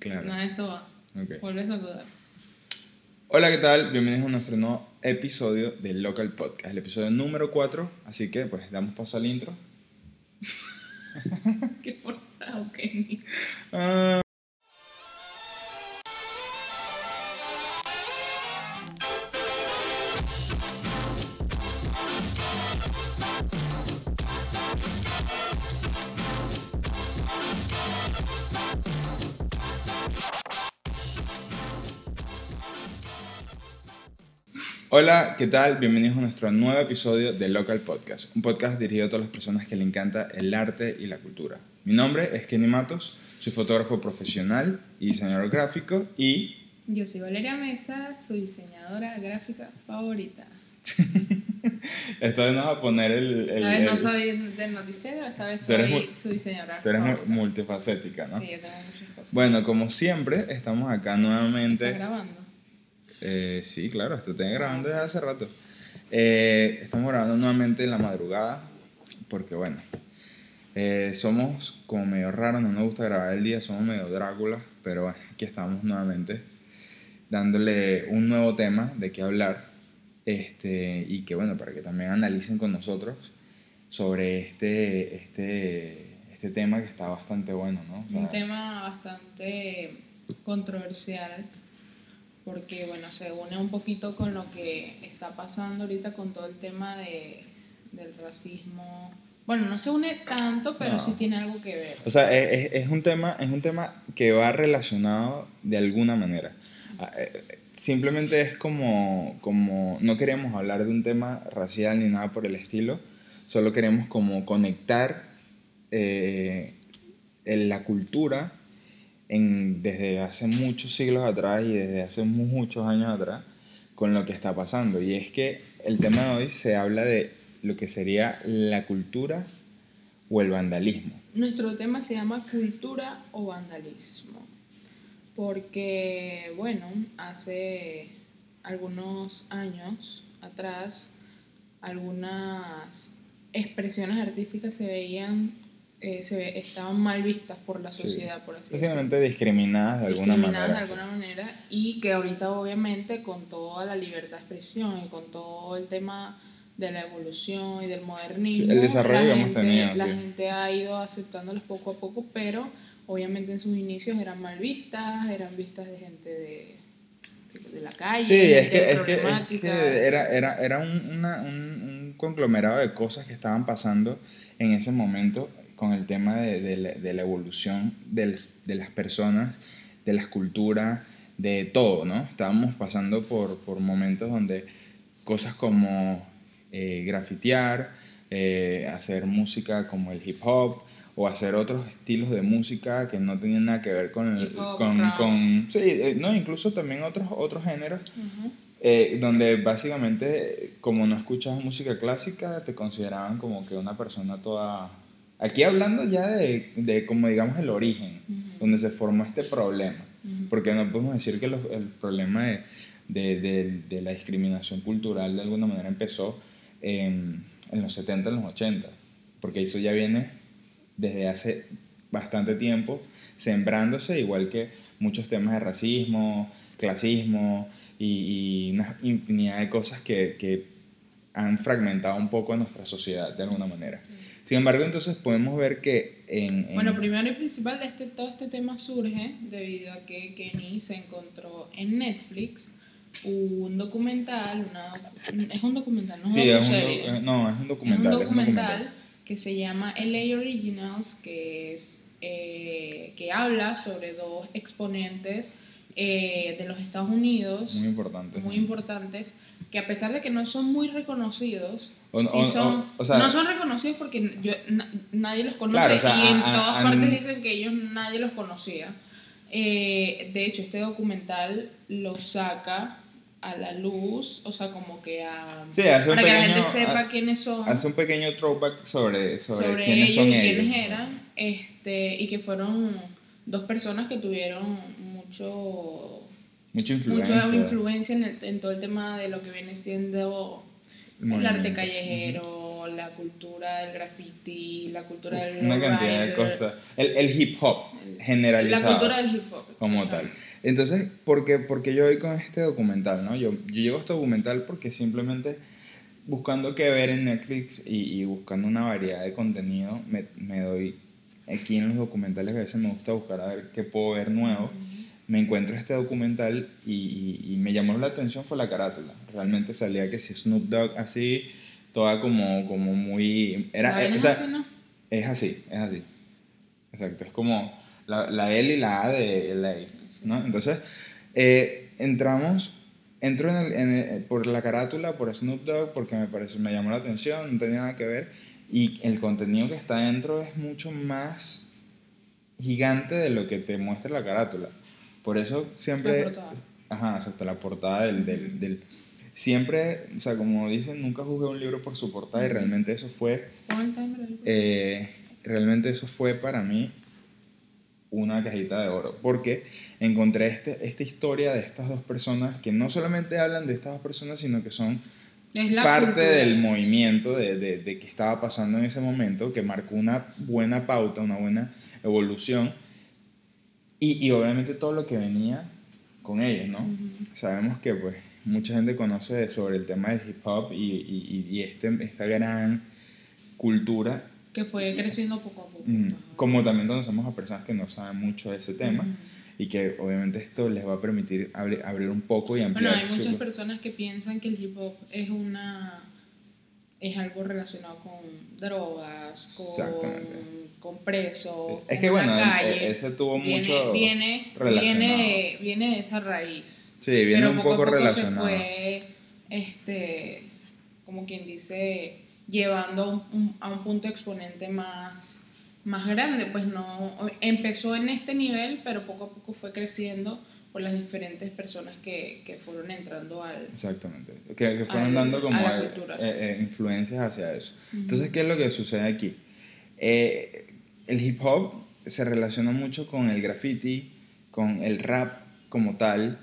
Claro. No, esto va. Ok. Vuelve a saludar. Hola, ¿qué tal? Bienvenidos a nuestro nuevo episodio del Local Podcast, el episodio número 4. Así que, pues, damos paso al intro. Qué forzado, Kenny. Ah. Hola, ¿qué tal? Bienvenidos a nuestro nuevo episodio de Local Podcast, un podcast dirigido a todas las personas que le encanta el arte y la cultura. Mi nombre es Kenny Matos, soy fotógrafo profesional y diseñador gráfico y Yo soy Valeria Mesa, su diseñadora gráfica favorita. esta vez nos va a poner el... el- vez no el- soy del noticiero, esta vez eres soy mu- su diseñadora Tú eres favorita. multifacética, ¿no? Sí, yo tengo muchas cosas. Bueno, como siempre, estamos acá ¿Estás nuevamente. grabando? Eh, sí, claro, esto tengo grabando desde hace rato. Eh, estamos grabando nuevamente en la madrugada, porque bueno, eh, somos como medio raros, no nos gusta grabar el día, somos medio Drácula, pero bueno, aquí estamos nuevamente dándole un nuevo tema de qué hablar, este, y que bueno, para que también analicen con nosotros sobre este, este, este tema que está bastante bueno, ¿no? O sea, Un tema bastante controversial porque bueno, se une un poquito con lo que está pasando ahorita con todo el tema de, del racismo. Bueno, no se une tanto, pero No. sí tiene algo que ver. O sea, es, es- un tema, es un tema que va relacionado de alguna manera. Ah, eh, Simplemente es como, como, no queremos hablar de un tema racial ni nada por el estilo, solo queremos como conectar eh, en la cultura desde hace muchos siglos atrás y desde hace muchos años atrás con lo que está pasando. Y es que el tema de hoy se habla de lo que sería la cultura o el vandalismo. Nuestro tema se llama cultura o vandalismo. Porque, bueno, hace algunos años atrás, algunas expresiones artísticas se veían, eh, se ve- estaban mal vistas por la Sí. sociedad, por así decirlo. Discriminadas de alguna discriminadas manera. de sí. alguna manera y que ahorita obviamente con toda la libertad de expresión y con todo el tema de la evolución y del modernismo, Sí, el desarrollo la hemos gente, tenido, la sí. gente ha ido aceptándolos poco a poco, pero obviamente en sus inicios eran mal vistas, eran vistas de gente de, de la calle, Sí, es que, es que, es que problemática. era, era, era un, una- un- un conglomerado de cosas que estaban pasando en ese momento con el tema de, de la, de la evolución del- de las personas, de las culturas, de todo, ¿no? Estábamos pasando por, por momentos donde cosas como eh, grafitear, eh, hacer música como el hip hop o hacer otros estilos de música que no tenían nada que ver con el, hop, con, con- sí, eh, no, incluso también otros otros géneros eh, donde básicamente como no escuchabas música clásica te consideraban como que una persona toda aquí hablando ya de, de como digamos el origen donde se formó este problema porque no podemos decir que los- el problema de, de, de- de la discriminación cultural de alguna manera empezó en, en los 70, en los 80, porque eso ya viene desde hace bastante tiempo sembrándose, igual que muchos temas de racismo, clasismo y, y una infinidad de cosas que, que han fragmentado un poco a nuestra sociedad de alguna manera. Sin embargo, entonces podemos ver que en... en- Bueno, primero y principal, de este, todo este tema surge debido a que Kenny se encontró en Netflix un documental, una, es un documental, no es Sí, una es un, do- eh, no, es un Es documental. es un documental. que se llama LA Originals, que es eh, que habla sobre dos exponentes eh, de los Estados Unidos Muy importante. muy importantes que a pesar de que no son muy reconocidos, O- sí o- son, o- sea- no son reconocidos porque yo- na- nadie los conoce Claro, o sea, y en a- a- todas a- partes dicen que ellos nadie los conocía. Eh, de hecho, este documental lo saca a la luz, o sea, como que a... Sí, hace un para que la gente sepa quiénes son Hace un pequeño throwback sobre, sobre, sobre quiénes ellos son y ellos. quiénes eran, este, y que fueron dos personas que tuvieron mucho, Mucha mucha influencia. influencia en, el- en todo el tema de lo que viene siendo El arte callejero, la cultura del graffiti, la cultura del Una cantidad de cosas. El, el hip hop generalizado. La cultura del hip hop. Como tal. Entonces, ¿por qué, porque yo voy con este documental? ¿no? Yo, yo llego a este documental porque simplemente buscando qué ver en Netflix y, y buscando una variedad de contenido, me, me, doy aquí en los documentales a veces me gusta buscar a ver qué puedo ver nuevo. Me encuentro este documental y, y, me llamó la atención fue la carátula. Realmente salía que si Snoop Dogg así, toda como, como muy... Era, es, o así, ¿no? es así, es así. Exacto, es como la, la L y la A de LA. ¿no? Entonces, eh, entramos, entro en el, en el, por la carátula, por Snoop Dogg, porque me, pareció, me llamó la atención, no tenía nada que ver, y el contenido que está dentro es mucho más gigante de lo que te muestra la carátula. Por eso siempre... La portada. Ajá, hasta la portada del, del, del... Siempre, o sea, como dicen, nunca juzgué un libro por su portada y realmente eso fue... Eh, realmente eso fue para mí una cajita de oro, porque encontré este, esta historia de estas dos personas que no solamente hablan de estas dos personas, sino que son parte cultura. del movimiento de, de, de que estaba pasando en ese momento, que marcó una buena pauta, una buena evolución, y, y obviamente todo lo que venía con ellos, ¿no? Ujú. Sabemos que pues mucha gente conoce sobre el tema del hip hop y, y, y este, esta gran cultura Que fue creciendo poco a poco. Mm. Como también conocemos a personas que no saben mucho de ese tema Ujú. y que obviamente esto les va a permitir abrir, abrir un poco y Bueno, ampliar. hay muchas su- personas que piensan que el hip hop es una es algo relacionado con drogas, con, con presos, Es que bueno, la calle. ese tuvo viene, mucho viene, relacionado. viene, de, viene de esa raíz. Sí, viene pero un poco a poco relacionado. se fue, este, como quien dice, llevando a un, un- a un punto exponente más, más grande. Pues no, empezó en este nivel, pero poco a poco fue creciendo por las diferentes personas que, que fueron entrando al... Exactamente. Que, que fueron Al- dando como a eh, eh, eh, influencias hacia eso. Ujú. Entonces, ¿qué es lo que sucede aquí? Eh, el hip hop se relaciona mucho con el graffiti, con el rap como tal,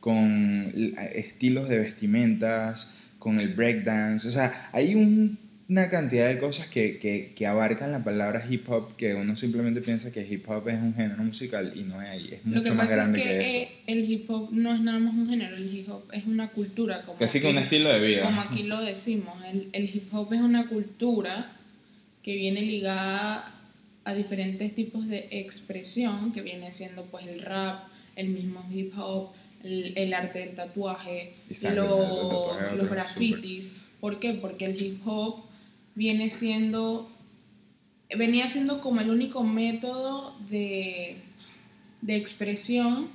con l- estilos de vestimentas, con el breakdance. O sea, hay un- una cantidad de cosas que, que, que abarcan la palabra hip hop que uno simplemente piensa que hip hop es un género musical y no es ahí. Es mucho más grande es que, que, eso. eh, el hip hop no es nada más un género, el hip hop es una cultura. Como Casi que un estilo de vida. Como aquí lo decimos, el, el hip hop es una cultura que viene ligada a diferentes tipos de expresión, que viene siendo pues el rap, el mismo hip hop, el, el arte del tatuaje, Exacto, lo- el tatuaje es los grafitis. ¿Por qué? Porque el hip hop viene siendo, venía siendo como el único método de, de expresión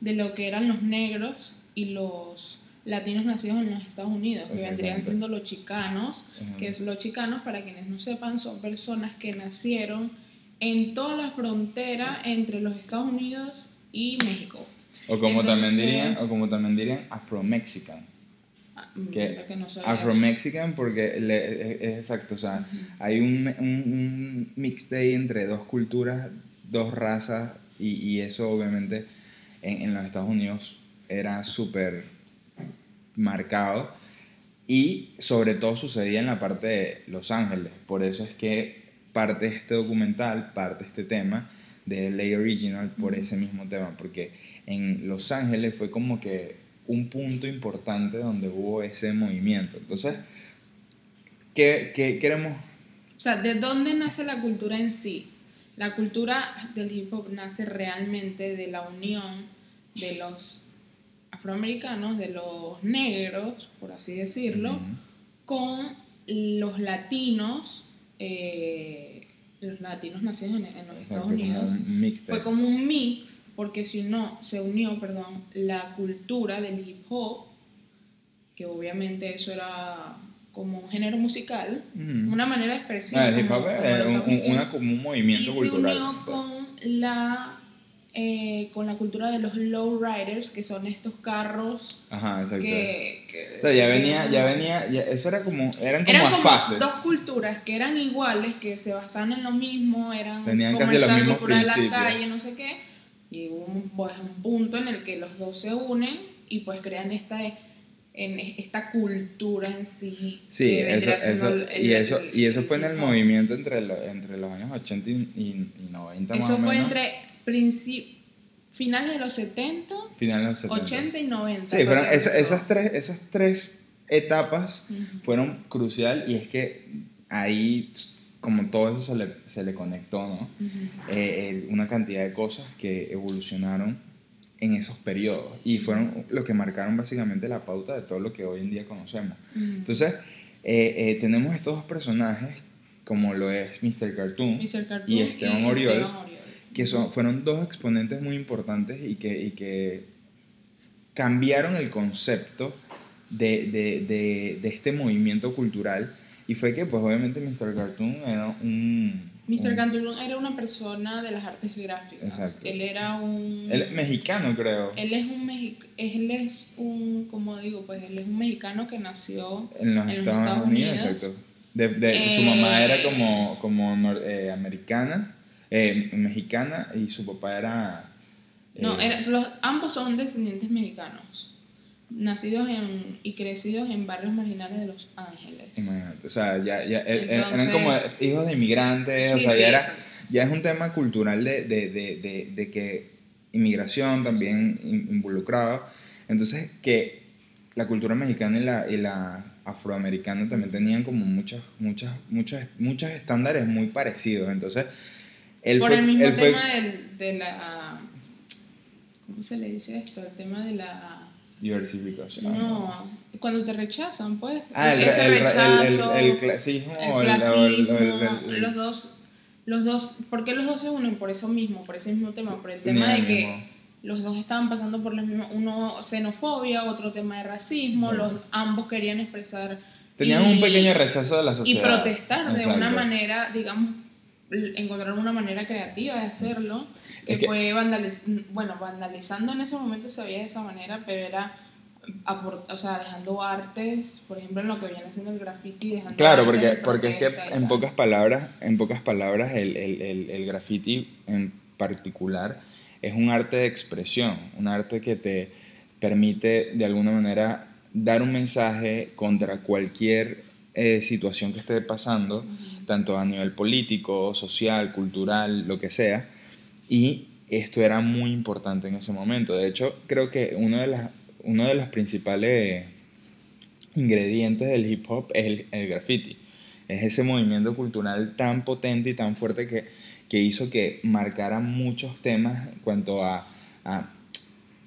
de lo que eran los negros y los latinos nacidos en los Estados Unidos, que vendrían siendo los chicanos, que es los chicanos, para quienes no sepan, son personas que nacieron en toda la frontera entre los Estados Unidos y México. O como también Entonces- dirían, o como también dirían Afro-Mexican. Ah, Que que no Afro-Mexican porque le- es, es exacto, o sea, hay un, un, un mix de ahí entre dos culturas, dos razas y, y eso obviamente en, en los Estados Unidos era súper marcado y sobre todo sucedía en la parte de Los Ángeles, por eso es que parte este documental, parte este tema de LA Original por ese mismo tema, porque en Los Ángeles fue como que un punto importante donde hubo ese movimiento. Entonces, ¿qué, qué queremos? O sea, ¿de dónde nace la cultura en sí? La cultura del hip hop nace realmente de la unión de los afroamericanos, de los negros, por así decirlo, con los latinos, eh, los latinos nacidos en, en los Exacto, Estados Unidos. Fue como un mix, porque si no, se unió, perdón, la cultura del hip hop, que obviamente eso era como un género musical, Ujú. una manera de expresión. Ah, el hip como- hop como es lo un, una- como un movimiento y cultural. se unió con la eh, con la cultura de los lowriders, que son estos carros Ajá, exacto. que, que- o sea, ya venía, ya venía, ya- eso era como, eran como eran como fases. dos culturas que eran iguales, que se basaban en lo mismo, eran Tenían como casi los mismos cultura de la principios. calle, no sé qué, y hubo un, pues, un punto en el que los dos se unen y pues crean esta en esta cultura en sí. Sí, eso, eso, y, eso, y eso fue en el movimiento entre, entre los años 80 y, 90 Eso más o fue menos. entre finales de los 70, finales de los 70. 80 y 90. Sí, fueron esas, tres, esas tres etapas fueron crucial y es que ahí como todo eso se le, se le conectó, ¿no? Eh, una cantidad de cosas que evolucionaron en esos periodos y fueron los que marcaron básicamente la pauta de todo lo que hoy en día conocemos. Entonces, eh, eh, tenemos estos dos personajes, como lo es Mr. Cartoon, y Esteban Oriol, que son, fueron dos exponentes muy importantes y que, y que cambiaron el concepto de, de, de, de este movimiento cultural y fue que, pues obviamente, Mr. Cartoon era un... Mr. Cartoon era una persona de las artes gráficas. Exacto. Él era un... Él es mexicano, creo. Él es un él es un, como digo, pues él es un mexicano que nació en los, Estados, Unidos, exacto. De, de, su mamá era eh, como, como eh, americana, eh, mexicana, y su papá era... no, era, los, ambos son descendientes mexicanos nacidos en, y crecidos en barrios marginales de Los Ángeles. Imagínate, o sea, ya, ya eh, eh, eran como hijos de inmigrantes, o sea, ya, era, ya es un tema cultural de, de, de, de que inmigración también involucraba. Entonces, que la cultura mexicana y la, y la afroamericana también tenían como muchos muchas, muchas, muchos estándares muy parecidos. Entonces, él Por el mismo tema de la... ¿Cómo se le dice esto? El tema de la diversificación. No, cuando te rechazan, pues. Ah, el, ese rechazo, el, clasismo, el clasismo los dos, los dos, ¿por qué los dos se unen? Por eso mismo, por ese mismo tema, por el tema de que los dos estaban pasando por las mismas, uno xenofobia, otro tema de racismo, los ambos querían expresar tenían un pequeño rechazo de la sociedad y protestar de una manera, digamos, encontrar una manera creativa de hacerlo que, fue bueno, vandalizando en ese momento se veía de esa manera, pero era o sea, dejando artes, por ejemplo, en lo que viene haciendo el graffiti, dejando Claro, porque, porque es que en pocas palabras, en pocas palabras el, el, el, graffiti en particular es un arte de expresión, un arte que te permite de alguna manera dar un mensaje contra cualquier eh, situación que esté pasando, tanto a nivel político, social, cultural, lo que sea, y esto era muy importante en ese momento. De hecho, creo que uno de, las, uno de los principales ingredientes del hip hop es el, graffiti. Es ese movimiento cultural tan potente y tan fuerte que, que hizo que marcara muchos temas en cuanto a, a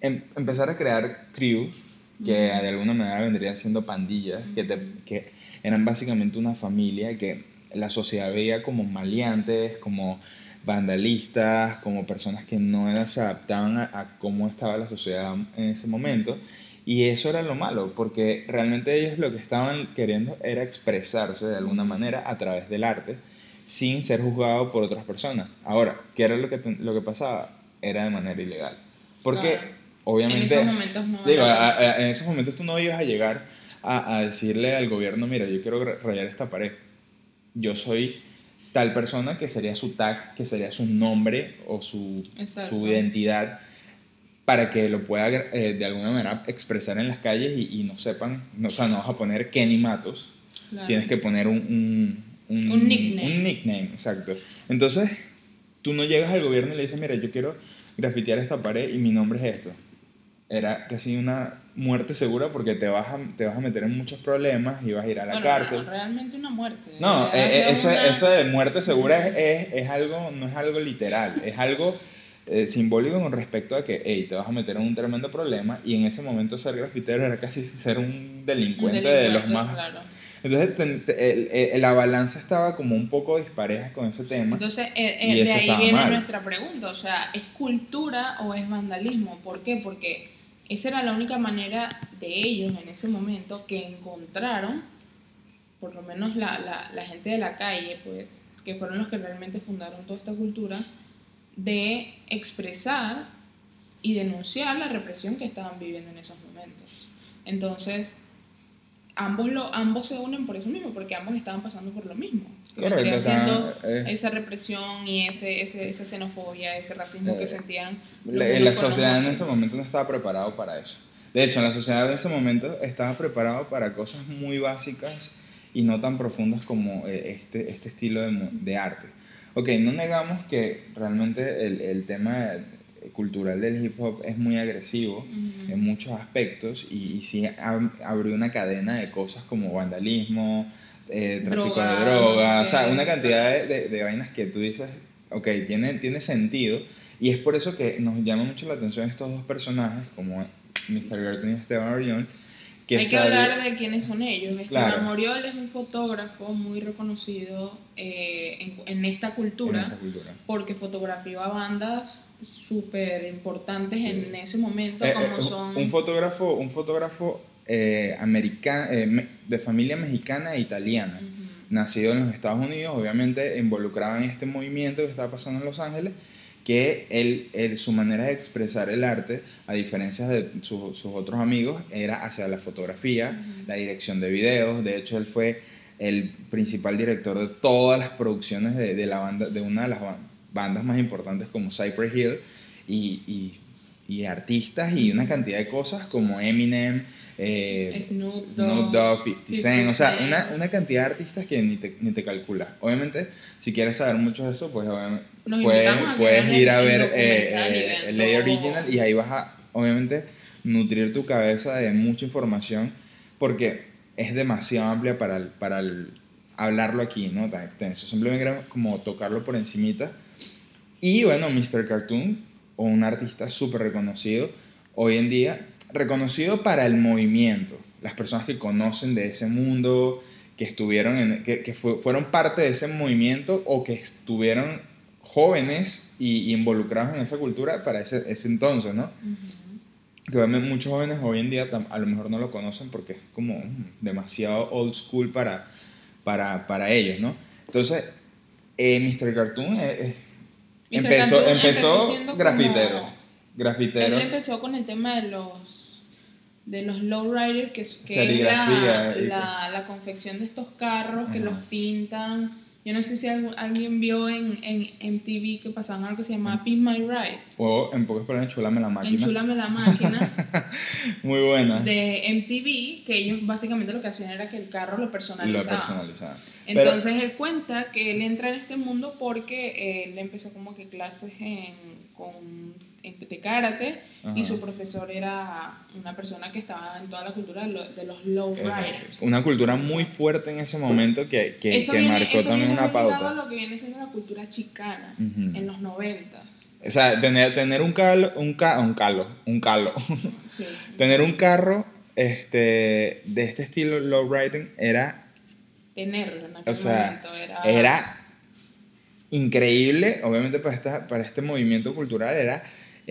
em, empezar a crear crews, que de alguna manera vendrían siendo pandillas, que, que eran básicamente una familia que la sociedad veía como maleantes, como vandalistas, como personas que no se adaptaban a, cómo estaba la sociedad en ese momento. Y eso era lo malo, porque realmente ellos lo que estaban queriendo era expresarse de alguna manera a través del arte, sin ser juzgados por otras personas. Ahora, ¿qué era lo que, lo que pasaba? Era de manera ilegal. Porque, obviamente... En esos momentos no... Digo, en esos momentos tú no ibas a llegar a, a decirle al gobierno, mira, yo quiero rayar esta pared. Yo soy tal persona que sería su tag, que sería su nombre o su, su identidad para que lo pueda eh, de alguna manera expresar en las calles y, no sepan, no, o sea, no vas a poner Kenny Matos, tienes que poner un, un, un, nickname. Un nickname, exacto. Entonces, tú no llegas al gobierno y le dices, mira, yo quiero grafitear esta pared y mi nombre es esto. Era casi una muerte segura porque te vas a, te vas a meter en muchos problemas y vas a ir a la cárcel. No, realmente una muerte. No, eh, eh, eso, eso de muerte segura es, es, algo, no es algo literal, es algo eh, simbólico con respecto a que hey, te vas a meter en un tremendo problema y en ese momento ser grafitero era casi ser un delincuente, de los más... Entonces la balanza estaba como un poco dispareja con ese tema. Entonces de ahí viene nuestra pregunta, o sea, ¿es cultura o es vandalismo? ¿Por qué? Porque esa era la única manera de ellos en ese momento que encontraron, por lo menos la, la, gente de la calle, pues, que fueron los que realmente fundaron toda esta cultura, de expresar y denunciar la represión que estaban viviendo en esos momentos. Entonces, ambos, lo, ambos se unen por eso mismo, porque ambos estaban pasando por lo mismo. Correcto. Eh. esa represión y ese, ese, esa xenofobia, ese racismo que eh, sentían. La, la sociedad en ese momento no estaba preparado para eso. De hecho, en la sociedad de ese momento estaba preparado para cosas muy básicas y no tan profundas como eh, este, este estilo de, de arte. Ok, no negamos que realmente el, el tema cultural del hip hop es muy agresivo en muchos aspectos y, y sí abrió una cadena de cosas como vandalismo, eh, tráfico de drogas, o sea, una cantidad de, de, vainas que tú dices, ok, tiene, tiene sentido y es por eso que nos llama mucho la atención estos dos personajes como Mr. Garton y Esteban Orión hay que hablar de quiénes son ellos. Esteban Moriol es un fotógrafo muy reconocido eh, en, esta cultura, porque fotografió a bandas súper importantes en ese momento, eh, como eh, son... Un fotógrafo, un fotógrafo americano, de familia mexicana e italiana, nacido en los Estados Unidos, obviamente involucrado en este movimiento que estaba pasando en Los Ángeles, que él, su manera de expresar el arte, a diferencia de sus otros amigos, era hacia la fotografía, la dirección de videos. De hecho, él fue el principal director de todas las producciones de, la banda, de una de las bandas más importantes como Cypress Hill, y, y artistas y una cantidad de cosas como Eminem, eh, Snoop Dogg, 50 Cent, o sea, una, una, cantidad de artistas que ni te, ni te calcula. Obviamente, si quieres saber mucho de eso, pues puedes, puedes ir a ver eh, el Ley Original y ahí vas a, obviamente, nutrir tu cabeza de mucha información porque es demasiado amplia para, para hablarlo aquí, ¿no? Tan extenso. Simplemente como tocarlo por encimita. Y bueno, Mr. Cartoon, o un artista súper reconocido hoy en día, reconocido para el movimiento, las personas que conocen de ese mundo, que estuvieron en, que, que fueron parte de ese movimiento o que estuvieron jóvenes y, involucrados en esa cultura para ese, ese entonces, ¿no? Que muchos jóvenes hoy en día a lo mejor no lo conocen porque es como demasiado old school para, para, para ellos, ¿no? Entonces, eh, Mr. Cartoon eh, empezó, empezó, grafitero. grafitero. Él empezó con el tema de los de los lowriders, que, que es la, la, la, confección de estos carros, que los pintan. Yo no sé si alguien vio en, en MTV que pasaban algo que se llamaba Pin My Ride. O en pocas palabras, Enchulame la máquina. Enchulame la máquina. Muy buena. De MTV, que ellos básicamente lo que hacían era que el carro lo personalizaban. Lo personalizaban. Entonces él cuenta que él entra en este mundo porque él empezó como que clases en, con de karate y su profesor era una persona que estaba en toda la cultura de los low riders. Una cultura muy fuerte en ese momento que, que, que marcó también una pauta. lo que viene siendo la cultura chicana en los noventas. O sea, tener, tener un calo, un, ca, un calo, un calo. Sí. tener un carro este, de este estilo low riding era... Tenerlo en aquel o sea, momento era... Era increíble, obviamente para, esta, para este movimiento cultural era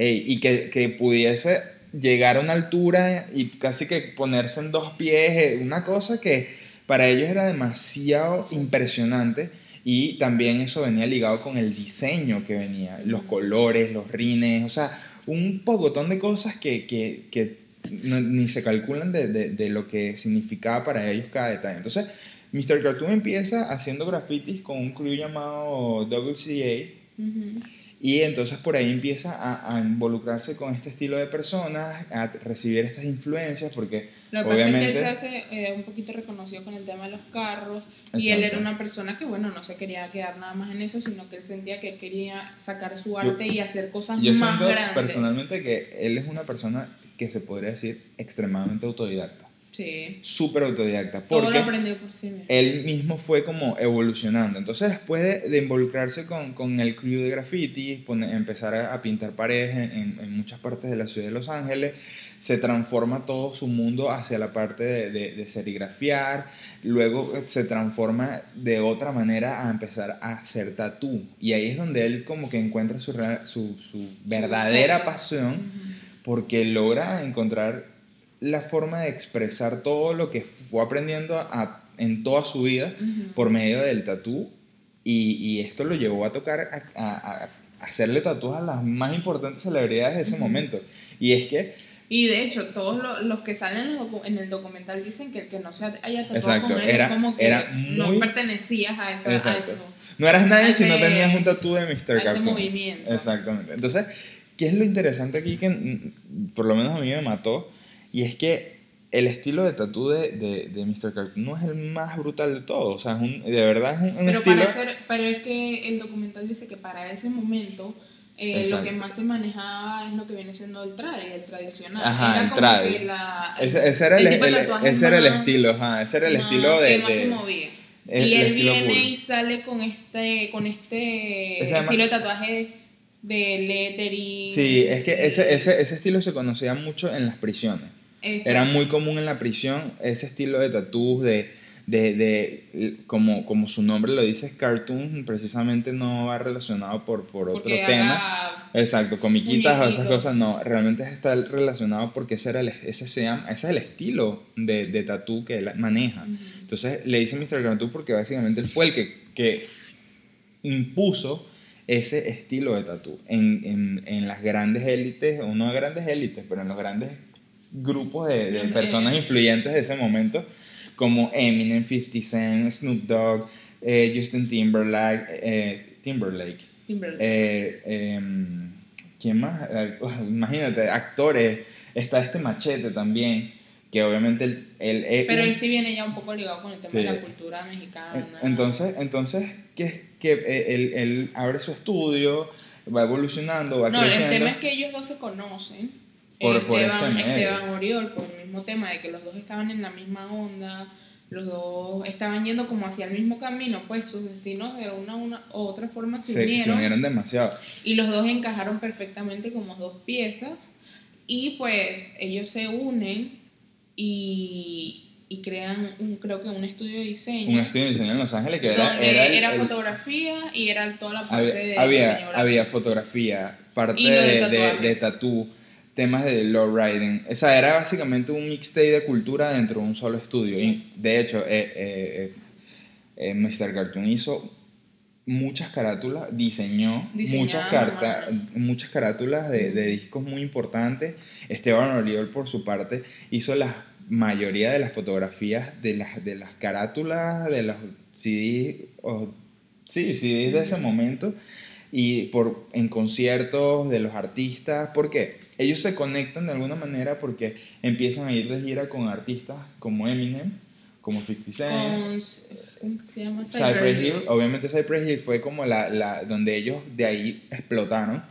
y que, que, pudiese llegar a una altura y casi que ponerse en dos pies, eh, una cosa que para ellos era demasiado impresionante y también eso venía ligado con el diseño que venía, los colores, los rines, o sea, un pocotón de cosas que, que, que ni se calculan de, de, de, lo que significaba para ellos cada detalle. Entonces, Mr. Cartoon empieza haciendo grafitis con un crew llamado WCA. Y entonces por ahí empieza a, a, involucrarse con este estilo de personas, a recibir estas influencias, porque Lo que obviamente... Pasa es que él se hace eh, un poquito reconocido con el tema de los carros, y él era una persona que, bueno, no se quería quedar nada más en eso, sino que él sentía que él quería sacar su arte y hacer cosas yo más siento personalmente que él es una persona que se podría decir extremadamente autodidacta. Sí. Súper autodidacta. Porque lo aprendió por sí mismo. Él mismo fue como evolucionando. Entonces, después de, involucrarse con, con, el crew de graffiti, empezar a, pintar paredes en, en, muchas partes de la ciudad de Los Ángeles, se transforma todo su mundo hacia la parte de, de, serigrafiar. Luego se transforma de otra manera a empezar a hacer tatú. Y ahí es donde él como que encuentra su, su, su verdadera pasión. Porque logra encontrar la forma de expresar todo lo que fue aprendiendo a, en toda su vida por medio del tatú y, y, esto lo llevó a tocar, a, a, hacerle tatús a las más importantes celebridades de ese momento. Y es que... Y de hecho, todos los, que salen en el documental dicen que el que no se haya tatuado con él era, es como que era no pertenecías a, esa, a eso. No eras nadie si no tenías un tatú de Mr. Cartoon. Ese movimiento. Exactamente. Entonces, ¿qué es lo interesante aquí que mm, por lo menos a mí me mató? Y es que el estilo de tatú de, de, de Mr. Cartoon no es el más brutal de todos. O sea, es un, de verdad es un, un Pero, estilo... para hacer- pero es que el documental dice que para ese momento eh, lo que más se manejaba es lo que viene siendo el trad, el tradicional. Ajá, era el como trad. que la- Ese, ese era el, el- ese era el estilo, ajá, ese era el estilo de... que más de- se movía. el- y él viene y sale con este, con este Ese estilo de tatuaje de lettering. Sí, es que ese, ese, ese estilo se conocía mucho en las prisiones. Exacto. Era muy común en la prisión ese estilo de tatús, de, de, de como, como su nombre lo dice, cartoon, precisamente no va relacionado por, por otro Porque tema. Exacto, comiquitas o esas cosas, no, realmente está relacionado porque ese, era el, ese, se llama, ese es el estilo de, de tatú que él maneja. Ujú. Entonces le dice Mr. Cartoon porque básicamente él fue el que, que impuso ese estilo de tatú en, en, en las grandes élites, o no grandes élites, pero en los grandes grupos de, personas en- influyentes de ese momento, como Eminem, 50 Cent, Snoop Dogg, eh, Justin Timberlake, eh, Timberlake Timberlake. eh, em, ¿Quién más? Eh, imagínate, actores. Está este machete también, que obviamente él... él es Pero él sí viene ya un poco ligado con el tema Sí. de la cultura mexicana. en- Entonces, entonces que, que él, él abre su estudio, va evolucionando, va no, el creciendo. tema es que ellos dos se conocen. Por- por Esteban, este medio. Esteban Oriol, por el mismo tema de que los dos estaban en la misma onda, los dos estaban yendo como hacia el mismo camino, pues sus destinos de una, una u otra forma se, se, se unieron, unieron demasiado. y los dos encajaron perfectamente como dos piezas y pues ellos se unen y, y crean un, creo que un estudio de diseño. Un estudio de diseño en Los Ángeles que era... donde era era, el- el- fotografía y era toda la parte de había, diseño había, había fotografía, parte de de, de, de tatú, temas de low riding. O sea, era básicamente un mixtape de cultura dentro de un solo estudio. Sí. Y, de hecho, eh, eh, eh, Mr. Cartoon hizo muchas carátulas, diseñó Diseñado, muchas, carta, muchas carátulas de, de discos muy importantes. Esteban Oriol, por su parte, hizo la mayoría de las fotografías de las, de las carátulas, de los CDs, o, sí, CDs de ese momento, y por, en conciertos de los artistas, porque ellos se conectan de alguna manera porque empiezan a ir de gira con artistas como Eminem, como 50 Cent. Cypress Hill, obviamente Cypress Hill fue como la, la, donde ellos de ahí explotaron,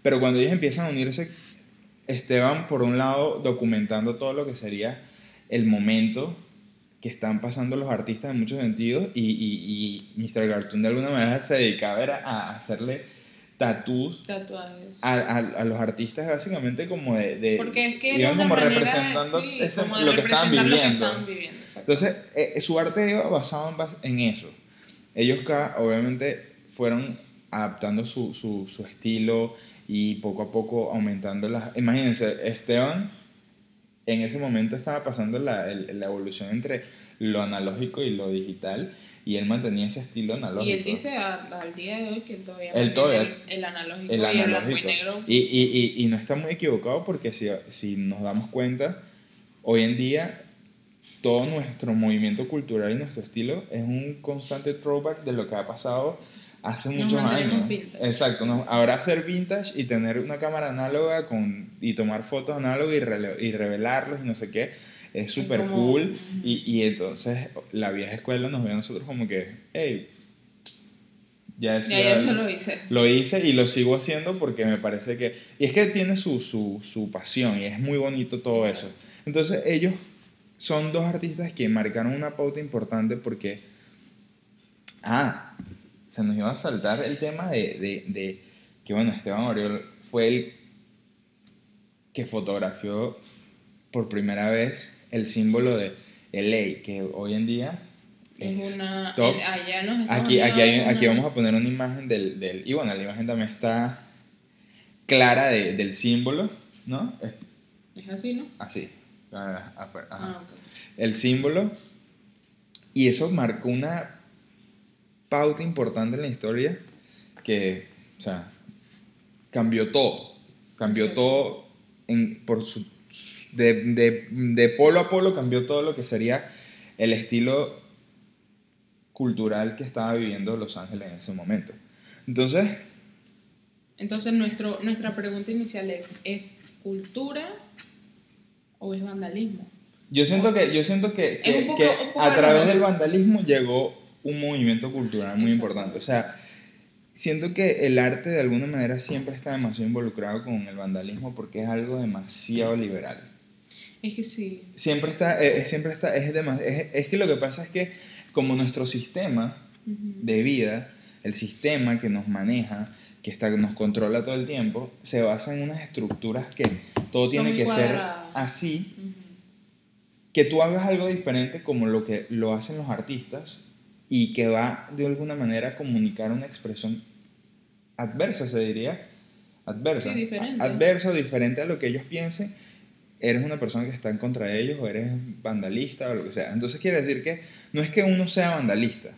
pero cuando ellos empiezan a unirse, Esteban por un lado documentando todo lo que sería el momento que están pasando los artistas en muchos sentidos y, y, y Mr. Cartoon de alguna manera se dedicaba a hacerle tatús tatuajes. a, a, a los artistas básicamente como de... de- Porque es que una como manera, representando sí, ese- como de lo que estaban representar lo que viviendo. Entonces, eh, su arte iba basado en, en eso. Ellos ca- obviamente fueron adaptando su, su, su estilo y poco a poco aumentando las... Imagínense, Esteban en ese momento estaba pasando la, el- la evolución entre lo analógico y lo digital y él mantenía ese estilo analógico. y él dice a- al día de hoy que él todavía Él todavía- el, el analógico el y el blanco y analógico. negro. Y, y, y, y no está muy equivocado porque si, si nos damos cuenta, hoy en día todo nuestro movimiento cultural y nuestro estilo es un constante throwback de lo que ha pasado hace Nos muchos años. vintage. Exacto, ¿no? ahora hacer vintage y tener una cámara análoga con, y tomar fotos análogas y, y revelarlos y no sé qué, es súper como- cool. Y, y entonces la vieja escuela nos ve a nosotros como que, hey, ya es Ya, ya lo hice. lo hice y lo sigo haciendo porque me parece que... Y es que tiene su, su, su pasión y es muy bonito todo eso. Entonces ellos son dos artistas que marcaron una pauta importante porque... Ah, se nos iba a saltar el tema de, de, de que, bueno, Esteban Oriol fue el que fotografió por primera vez el símbolo de LA, que hoy en día Es una. top. en- allá Estados Aquí, aquí, hay- Unidos aquí una- vamos a poner una imagen del, del... Y bueno, la imagen también está clara de- del símbolo, ¿no? Es Es así, ¿no? así. ah, ajá. Ah, ok. El símbolo. Y eso marcó una pauta importante en la historia que, o sea, cambió todo. Cambió Sí. todo en, por su, de, de, de polo a polo, cambió todo lo que sería el estilo cultural que estaba viviendo Los Ángeles en ese momento. Entonces, Entonces, nuestro, nuestra pregunta inicial es: ¿es cultura o es vandalismo. Yo siento que, yo siento que, que- poco- a través de del vandalismo llegó un movimiento cultural muy Exacto. importante. O sea, siento que el arte de alguna manera siempre está demasiado involucrado con el vandalismo porque es algo demasiado liberal. Es que sí. Siempre está, eh, siempre está, es, demas- es, es que lo que pasa es que como nuestro sistema de vida, el sistema que nos maneja, que está, nos controla todo el tiempo, se basa en unas estructuras que todo Son tiene que ser así que tú hagas algo diferente como lo que lo hacen los artistas y que va de alguna manera a comunicar una expresión adversa, se diría. Adversa. Sí, diferente. Adversa o diferente a lo que ellos piensen. Eres una persona que está en contra de ellos o eres vandalista o lo que sea. Entonces quiere decir que no es que uno sea vandalista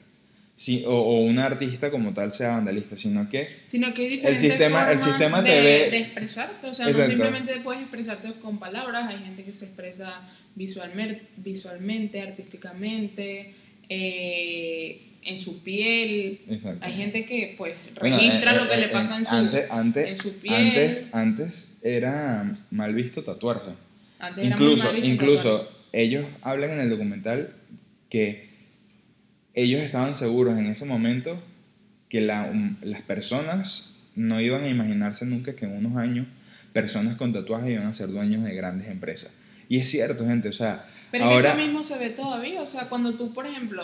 sí, o, o un artista como tal sea vandalista, sino que Sino que hay diferentes sistema- el sistema de, te ve- de expresarte. O sea, Exacto. no simplemente puedes expresarte con palabras. Hay gente que se expresa visualmente, visualmente artísticamente, eh, en su piel. Exacto. Hay gente que pues Bueno, registra eh, lo que eh, le eh, pasa en su, antes, antes, en su piel. antes, antes era mal visto tatuarse. Antes era muy Incluso, incluso ellos hablan en el documental que ellos estaban seguros en ese momento que la- um, las personas no iban a imaginarse nunca que en unos años personas con tatuajes iban a ser dueños de grandes empresas. Y es cierto, gente, o sea, Pero ahora... eso mismo se ve todavía. O sea, cuando tú, por ejemplo,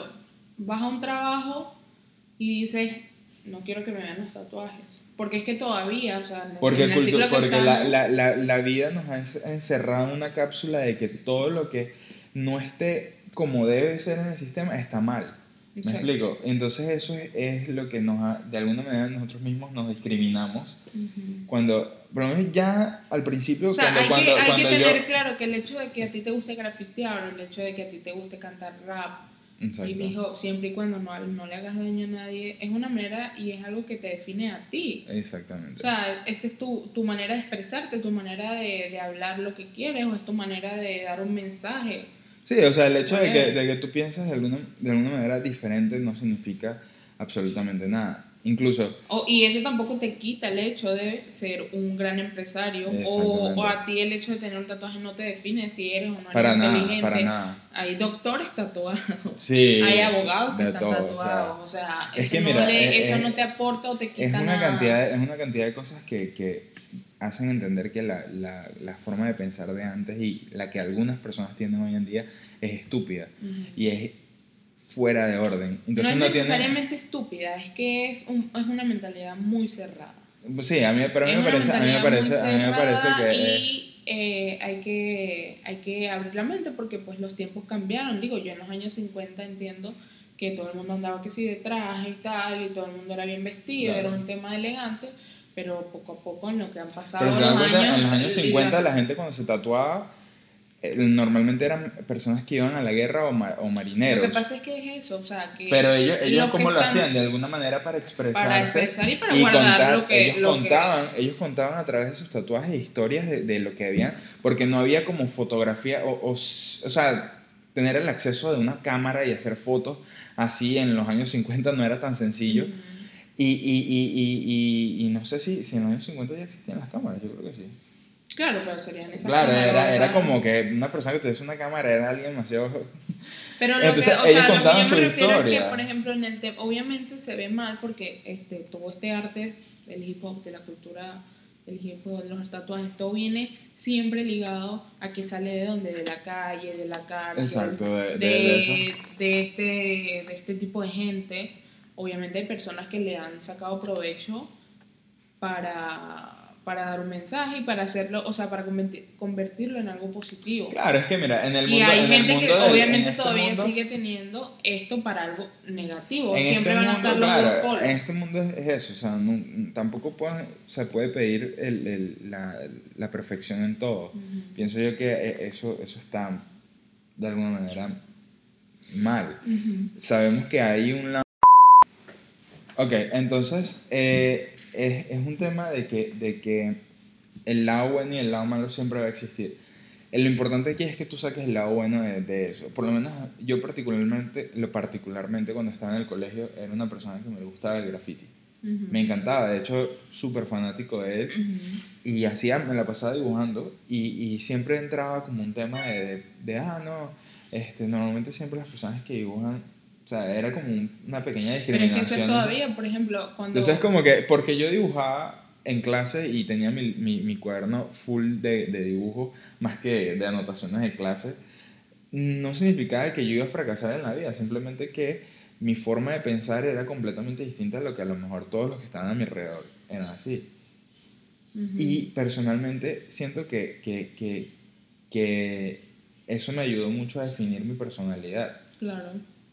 vas a un trabajo y dices, no quiero que me vean los tatuajes. Porque es que todavía, o sea, Porque, en el ciclo que porque la, estamos- la, la, la vida nos ha en- encerrado en una cápsula de que todo lo que no esté como debe ser en el sistema está mal. ¿Me Exacto. explico? Entonces eso es, es lo que nos ha, de alguna manera nosotros mismos nos discriminamos. Ujú. Cuando, por lo menos ya al principio, O sea, cuando, hay, cuando, que, hay cuando que tener yo... claro que el hecho de que a ti te guste grafitear o el hecho de que a ti te guste cantar rap Exacto. y dijo siempre y cuando no, no le hagas daño a nadie es una manera y es algo que te define a ti Exactamente. o sea esa es tu, tu manera de expresarte tu manera de, de hablar lo que quieres o es tu manera de dar un mensaje Sí, o sea, el hecho de que, de que tú pienses de alguna, de alguna manera diferente no significa absolutamente nada. Incluso, O- y eso tampoco te quita el hecho de ser un gran empresario o, o a ti el hecho de tener un tatuaje no te define si eres o no eres para nada, inteligente para nada. hay doctores tatuados Sí. hay abogados que están todo, o sea, tatuados, o sea, es eso, que no, mira, le- es- eso es- no te aporta o te quita es una, nada. cantidad, es una cantidad de cosas que, que hacen entender que la, la, la forma de pensar de antes y la que algunas personas tienen hoy en día es estúpida Ujú. y es fuera de orden. Entonces no no, es tiene... necesariamente estúpida, es que es, un- es una mentalidad muy cerrada. Sí, a mí, pero a mí me parece, a mí me parece, a mí me parece que... eh, Y eh, hay, que, hay que abrir la mente porque pues los tiempos cambiaron. Digo, yo en los años 50 entiendo que todo el mundo andaba que sí de traje y tal, y todo el mundo era bien vestido, Claro. era un tema elegante, pero poco a poco en lo que han pasado Pero se los dan cuenta, años, en los años y 50 la- gente cuando se tatuaba, eh, normalmente eran personas que iban a la guerra o, ma- o marineros. Lo que pasa es que es eso, o sea, que Pero ellos, ellos los que ¿cómo lo hacían? De alguna manera para expresarse. para expresar y para y guardar contar, lo que, ellos, lo que- contaban, ellos contaban a través de sus tatuajes historias de, de lo que había, porque no había como fotografía, o, o, o sea, tener el acceso de una cámara y hacer fotos así en los años 50 no era tan sencillo. Y, y, y, y, y no sé si, si en los años 50 ya existían las cámaras, yo creo que sí. Claro, pero serían esas Claro, era, era como que una persona que tuviese una cámara era alguien demasiado... Pero lo Entonces, que, o ellos sea, lo que contaban yo me su refiero es que, historia. por ejemplo, en el tema, obviamente se ve mal porque este, todo este arte del hip hop, de la cultura del hip hop, de los tatuajes, todo viene siempre ligado a que sale de donde, de la calle, de la cárcel, Exacto, de, de- de, de eso. de este, de este tipo de gente. Obviamente hay personas que le han sacado provecho para, para dar un mensaje y para hacerlo, o sea, para converti- convertirlo en algo positivo. Claro, es que mira, en el Y mundo... hay en el gente que mundo del- en obviamente este todavía mundo- sigue teniendo esto para algo negativo. En Siempre este van a mundo, estar los claro, dos en este mundo es, es eso, o sea, no- tampoco puede- se puede pedir el- el- la, la perfección en todo. Ujú. Pienso yo que eh, eso, eso está de alguna manera mal. Ujú. Sabemos que hay un. Ok, entonces eh, es, es un tema de que, de que el lado bueno y el lado malo siempre va a existir. Lo importante aquí es que tú saques el lado bueno de, de eso. Por lo menos yo particularmente, lo particularmente cuando estaba en el colegio, era una persona que me gustaba el graffiti. Me encantaba, de hecho, súper fanático de él. Y hacía, me la pasaba dibujando y, y siempre entraba como un tema de, de, de, ah, no, este, normalmente siempre las personas que dibujan, o sea, era como un- una pequeña Pero es discriminación. que eso es todavía, por ejemplo, cuando... Entonces como que, porque yo dibujaba en clase y tenía mi, mi, mi cuaderno full de, de dibujo, más que de anotaciones de clase, no significaba que yo iba a fracasar en la vida, simplemente que mi forma de pensar era completamente distinta a lo que a lo mejor todos los que estaban a mi alrededor eran así. Ujú. Y personalmente siento que, que, que, que eso me ayudó mucho a definir mi personalidad. Claro.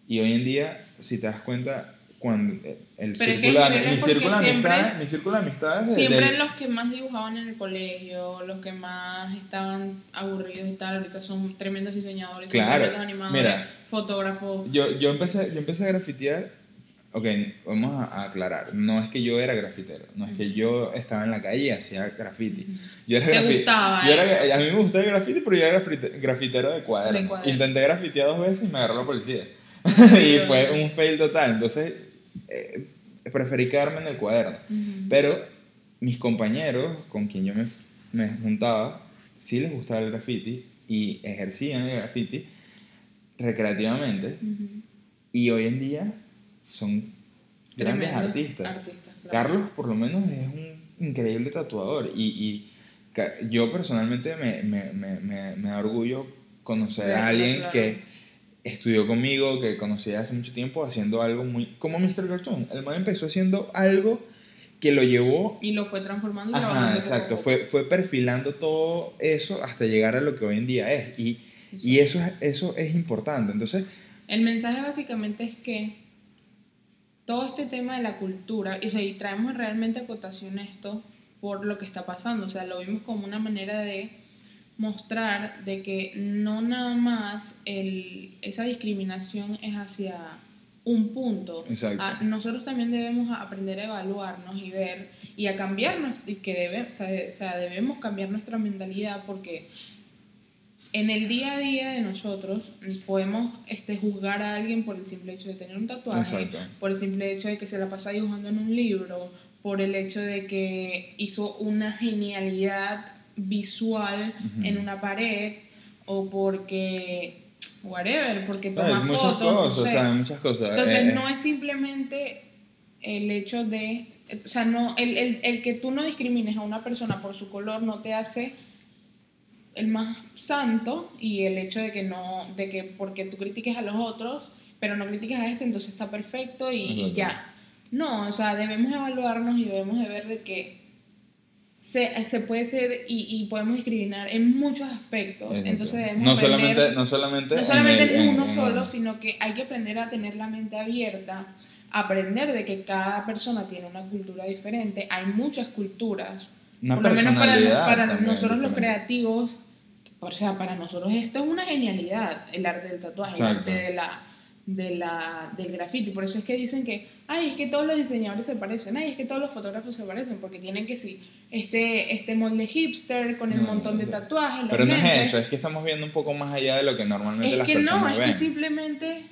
Y hoy en día, si te das cuenta, cuando el Pero que círculo, es increíble mi, círculo de siempre- amistades, mi círculo de amistades de- Siempre los que más dibujaban en el colegio, los que más estaban aburridos y tal, ahorita son tremendos diseñadores, Claro, tremendos animadores, mira. fotógrafos. yo, yo, empecé, yo empecé a grafitear, ok, vamos a, aclarar, no es que yo era grafitero, no es que yo estaba en la calle y hacía graffiti. Yo era ¿Te grafi- gustaba yo era- a mí me gustaba el graffiti, pero yo era grafite- grafitero de cuaderno. De cuaderno. Intenté grafitear dos veces y me agarró la policía. Y fue un fail total. Entonces, eh, preferí quedarme en el cuaderno. Ujú. Pero mis compañeros con quien yo me, me juntaba, sí les gustaba el graffiti y ejercían el graffiti recreativamente. Ujú. Y hoy en día son grandes artistas. claro. Carlos, por lo menos, es un increíble tatuador. Y, y yo personalmente me, me, me, da orgullo conocer a alguien claro. que estudió conmigo, que conocí hace mucho tiempo, haciendo algo muy. como Mr. Cartoon. El man empezó haciendo algo que lo llevó. Y lo fue transformando Ajá, exacto. Fue, fue perfilando todo eso hasta llegar a lo que hoy en día es. Y, y eso, es, eso es importante. Entonces, El mensaje básicamente es que todo este tema de la cultura, y, o sea, y traemos realmente a cotación esto por lo que está pasando, o sea, lo vimos como una manera de mostrar de que no nada más el, esa discriminación es hacia un punto. Ah, nosotros también debemos aprender a evaluarnos y ver y a cambiarnos, y que debe, o sea, de- o sea, debemos cambiar nuestra mentalidad porque en el día a día de nosotros podemos este, juzgar a alguien por el simple hecho de tener un tatuaje, Exacto. por el simple hecho de que se la pasa dibujando en un libro, por el hecho de que hizo una genialidad visual en una pared o porque whatever, porque hay toma muchas fotos, no cosas, o sé. sea, hay muchas cosas. Entonces Eh, no es simplemente el hecho de, o sea, no, el, el, el que tú no discrimines a una persona por su color no te hace el más santo y el hecho de que no, de que porque tú critiques a los otros, pero no critiques a este, entonces está perfecto y, ya. No, o sea, debemos evaluarnos y debemos de ver de que se, se puede ser y, y podemos discriminar en muchos aspectos. exacto. Entonces debemos no aprender- solamente, no solamente, no solamente el- en uno en- solo, sino que hay que aprender a tener la mente abierta, aprender de que cada persona tiene una cultura diferente. Hay muchas culturas. Una Por lo menos para, para nosotros los creativos, o sea, para nosotros esto es una genialidad, el arte del tatuaje, el Exacto. arte de la, de la, del graffiti. Por eso es que dicen que, ay, es que todos los diseñadores se parecen, ay, es que todos los fotógrafos se parecen, porque tienen que sí, este, este molde hipster con el No, montón de tatuajes. Pero no es eso, es que estamos viendo un poco más allá de lo que normalmente Es las que personas no, es ven. que simplemente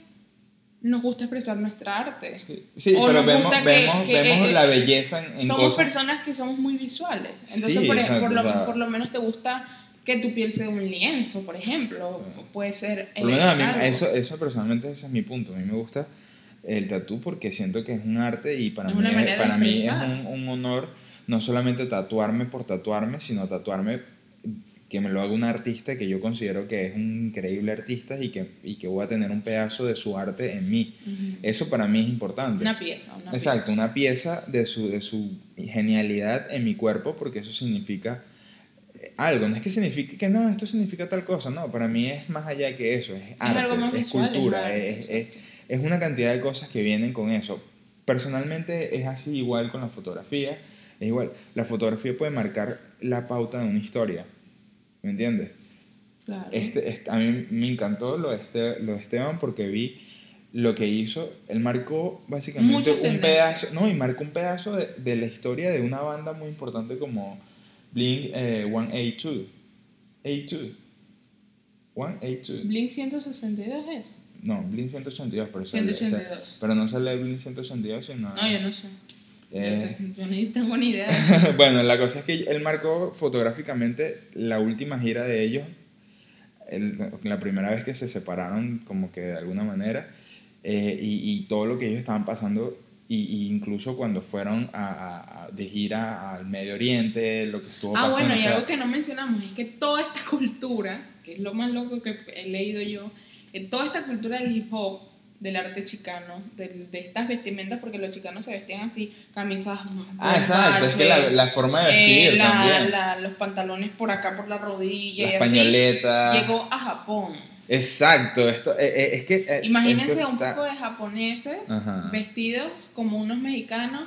nos gusta expresar nuestra arte. Sí, pero vemos, que- vemos, que, vemos eh, la belleza en, en Somos cosas. personas que somos muy visuales. Entonces, Sí, por, exacto, lo, por lo menos te gusta que tu piel sea un lienzo, por ejemplo. Puede ser. Lo menos a mí, eso, eso personalmente ese es mi punto. A mí me gusta el tatú porque siento que es un arte y para Es mí, es, para mí es un, un honor no solamente tatuarme por tatuarme, sino tatuarme que me lo haga un artista que yo considero que es un increíble artista y que, y que voy a tener un pedazo de su arte en mí. Ujú. Eso para mí es importante. Una pieza. Una Exacto, pieza. una pieza de su, de su genialidad en mi cuerpo, porque eso significa algo. No es que signifique que no, esto significa tal cosa, no, para mí es más allá que eso, es arte, algo más es visual, cultura, es, es, es una cantidad de cosas que vienen con eso. Personalmente es así igual con la fotografía, es igual. La fotografía puede marcar la pauta de una historia, ¿me entiendes? Claro. Este, este- a mí me encantó lo de, este, lo de Esteban porque vi lo que hizo. Él marcó básicamente Muchas un tendencias. pedazo, no, y marcó un pedazo de, de la historia de una banda muy importante como Blink eh, 182. 82. 182. Blink 162 es. No, Blink 182, pero, sale- 182. pero no sale Blink 182, sino... No, yo no sé. Eh, Yo ni tengo ni idea. bueno, la cosa es que él marcó fotográficamente la última gira de ellos, el- la primera vez que se separaron como que de alguna manera, eh, y, y todo lo que ellos estaban pasando, y, y incluso cuando fueron a, a- de gira al Medio Oriente, lo que estuvo Ah, pasando. bueno, o y sea, algo que no mencionamos es que toda esta cultura, que es lo más loco que he leído yo, que toda esta cultura del hip hop, del arte chicano, del- de, estas vestimentas, porque los chicanos se vestían así, camisas. Ah, exacto, es que la, la forma de eh, vestir la- también. la- los pantalones por acá, por la rodilla Las y así, pañoletas. llegó a Japón. Exacto, esto eh, eh, es que. eh, Imagínense un está- poco de japoneses Ajá. vestidos como unos mexicanos.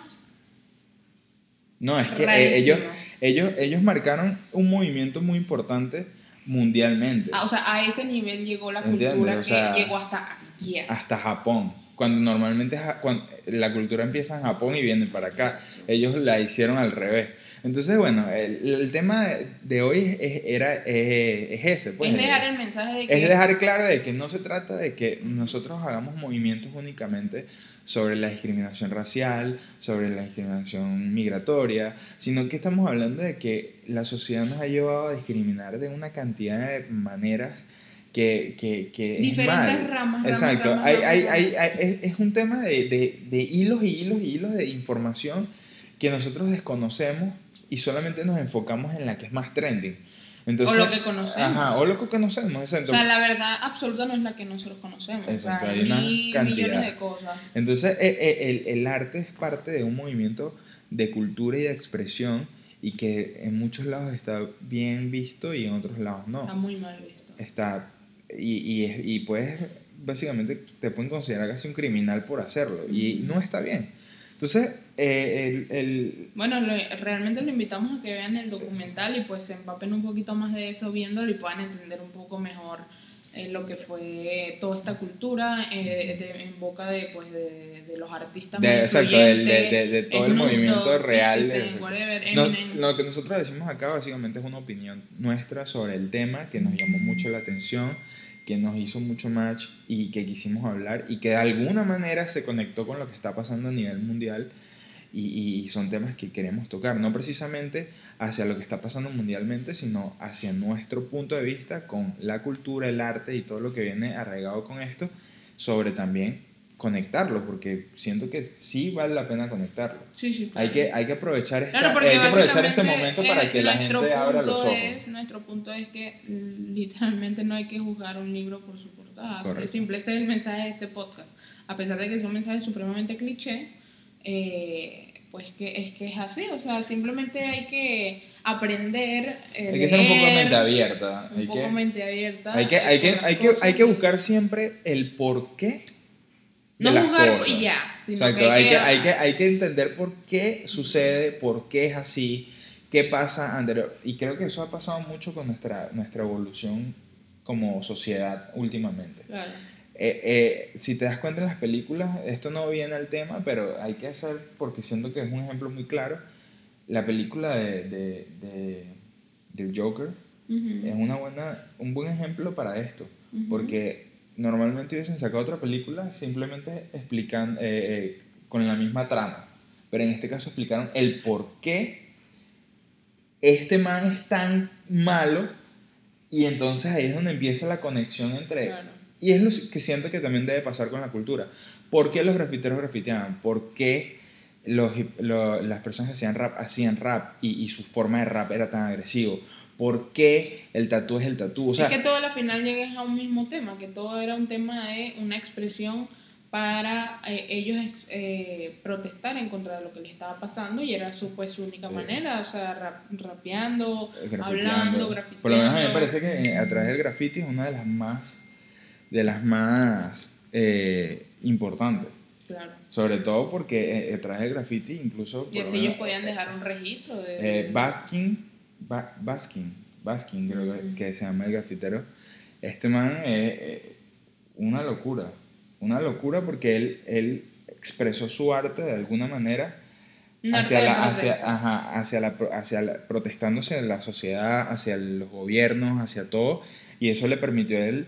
No, es que eh, ellos, ellos, ellos marcaron un movimiento muy importante mundialmente. Ah, o sea, a ese nivel llegó la ¿Entiendes? cultura O que llegó hasta aquí. hasta Japón. Cuando normalmente cuando la cultura empieza en Japón y viene para acá. Ellos la hicieron al revés. Entonces, bueno, el, el tema de, hoy es, es- era, es, es ese. Pues, es dejar el mensaje de que Es dejar claro de que no se trata de que nosotros hagamos movimientos únicamente sobre la discriminación racial, sobre la discriminación migratoria, sino que estamos hablando de que la sociedad nos ha llevado a discriminar de una cantidad de maneras que, que, que es Diferentes mal. ramas, Exacto, ramas, hay, ramas, hay, ramas. hay, hay- es, es un tema de, de, de hilos y hilos y hilos de información que nosotros desconocemos y solamente nos enfocamos en la que es más trending. Entonces, o lo que conocemos. Ajá, o lo que conocemos, exacto. O sea, la verdad absoluta no es la que nosotros conocemos. Exacto, o sea, hay una mil cantidad. millones de cosas. Entonces, eh, eh, el, el arte es parte de un movimiento de cultura y de expresión y que en muchos lados está bien visto y en otros lados Está no. muy mal visto. Está, y, y, y puedes, básicamente, te pueden considerar casi un criminal por hacerlo y no está bien. Entonces, eh, el, el- Bueno, lo- realmente lo invitamos a que vean el documental y pues se empapen un poquito más de eso viéndolo y puedan entender un poco mejor eh, lo que fue toda esta cultura eh, de- en boca de, pues, de, de los artistas de, más exacto, de, influyentes, de- de todo el movimiento real. 50 Cent, exacto. whatever, No, lo que nosotros decimos acá básicamente es una opinión nuestra sobre el tema que nos llamó mucho la atención, que nos hizo mucho match y que quisimos hablar y que de alguna manera se conectó con lo que está pasando a nivel mundial y, y son temas que queremos tocar, no precisamente hacia lo que está pasando mundialmente, sino hacia nuestro punto de vista con la cultura, el arte y todo lo que viene arraigado con esto, sobre también conectarlo, porque siento que sí vale la pena conectarlo. Sí, sí, Hay claro. que, hay que aprovechar, esta, Claro, hay que aprovechar este momento para que la gente abra los ojos. Es, nuestro punto es que mm, literalmente no hay que juzgar un libro por su portada. Es simple, ese es el mensaje de este podcast. A pesar de que es un mensaje supremamente cliché, eh, pues que es que es así. O sea, simplemente hay que aprender. eh, Hay que ser un poco mente abierta. Un Hay poco que, mente abierta. hay que, hay que, hay que, cosas hay que buscar siempre el porqué de No las juzgar cosas. y ya. Exacto, hay que, hay, que, hay que entender por qué sucede, por qué es así, qué pasa anterior. Y creo que eso ha pasado mucho con nuestra, nuestra evolución como sociedad últimamente. Claro. Eh, eh, si te das cuenta en las películas, esto no viene al tema, pero hay que hacer, porque siento que es un ejemplo muy claro, la película de, de, Joker Ujú. es una buena, un buen ejemplo para esto, porque normalmente hubiesen sacado otra película simplemente explicando, eh, eh, con la misma trama, pero en este caso explicaron el por qué este man es tan malo y entonces ahí es donde empieza la conexión entre... Claro. Y es lo que siento que también debe pasar con la cultura. ¿Por qué los grafiteros grafiteaban? ¿Por qué los, lo- las personas que hacían rap hacían rap y, y su forma de rap era tan agresivo? ¿Por qué el tatú es el tatú? O sea, es que todo al final llegues a un mismo tema, que todo era un tema de una expresión para eh, ellos eh, protestar en contra de lo que les estaba pasando y era su, pues, su única manera, o sea, rap- rapeando, grafiteando. hablando, grafiteando. Por lo menos a mí me parece que eh, a través del graffiti es una de las más, de las más eh, importantes. Claro. Sobre todo porque eh, través del graffiti incluso... Y así ellos podían dejar un registro de... Eh, Baskins, Ba- Baskin, Baskin creo que- se llama el grafitero. Este man es una locura, una locura porque él, él expresó su arte de alguna manera hacia la, hacia, ajá, hacia la, hacia la- protestándose en la sociedad, hacia los gobiernos, hacia todo, y eso le permitió a él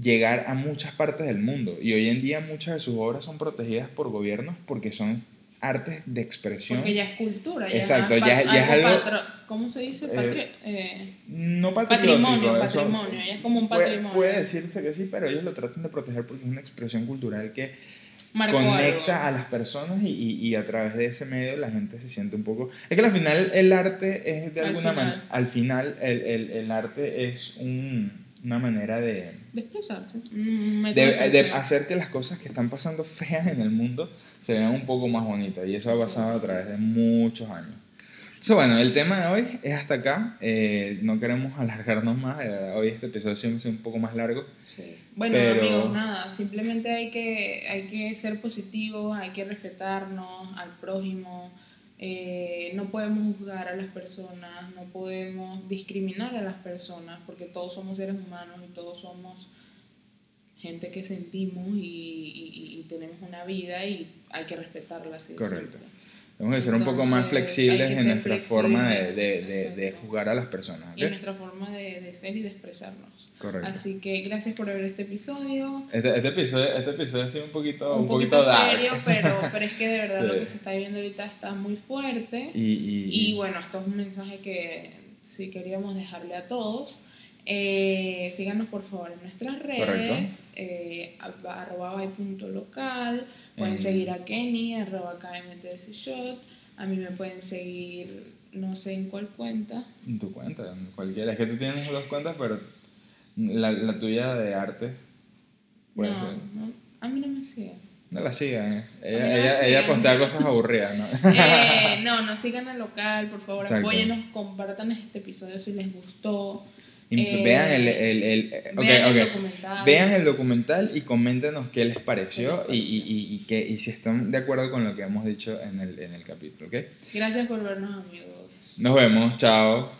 llegar a muchas partes del mundo. Y hoy en día muchas de sus obras son protegidas por gobiernos porque son artes de expresión. Porque ya es cultura. Ya Exacto, es, ya- ya es algo- patro- ¿Cómo se dice? Eh, Patri- eh, No. Patrimonio, eso patrimonio, es como un patrimonio. Puede, decirse que sí, pero ellos lo tratan de proteger porque es una expresión cultural que marcó conecta a las personas y, y- y a través de ese medio la gente se siente un poco... Es que al final el arte es de Al alguna manera... Al final el, el- el arte es un- una manera de, De expresarse. Método de, de hacer que las cosas que están pasando feas en el mundo se vean un poco más bonitas y eso ha pasado a través de muchos años. So, bueno, el tema de hoy es hasta acá. Eh, no queremos alargarnos más. de verdad, Hoy este episodio siempre es un poco más largo. Sí. Bueno, Pero- amigos, nada, simplemente hay que, hay que ser positivos, hay que respetarnos al prójimo, eh, no podemos juzgar a las personas, no podemos discriminar a las personas, porque todos somos seres humanos y todos somos gente que sentimos y, y- y tenemos una vida y hay que respetarla así Correcto. Tenemos que ser un poco más flexibles en nuestra forma de, flexibles, de- de- de jugar a las personas. Y ¿ok? nuestra forma de, de ser y de expresarnos. Correcto. Así que gracias por ver este episodio. Este, este episodio, este episodio ha sido un poquito, un, un poquito poquito serio, pero, pero es que de verdad lo Sí. que se está viendo ahorita está muy fuerte. Y, y- Y bueno, esto es un mensaje que sí queríamos dejarle a todos. Eh, síganos por favor en nuestras redes, eh, arroba by punto local, pueden En- seguir a Kenny, arroba KMTS Shot, a mí me pueden seguir no sé en cuál cuenta, en tu cuenta, en cualquiera. Es que tú tienes dos cuentas, pero la, la tuya de arte. Puede no, ser. no, a mí no me siguen. No la sigan, eh. Ella, no ella, ella postea cosas aburridas, ¿no? Eh, no, no sigan al local, por favor, Exacto. apóyenos, compartan este episodio si les gustó. Eh, vean el, el, el, eh, ok, vean el documental. Vean el documental y coméntenos qué les pareció ¿Qué les y, y, y, que, y si están de acuerdo con lo que hemos dicho en el, en el capítulo, ¿ok? Gracias por vernos, amigos. Nos vemos, chao.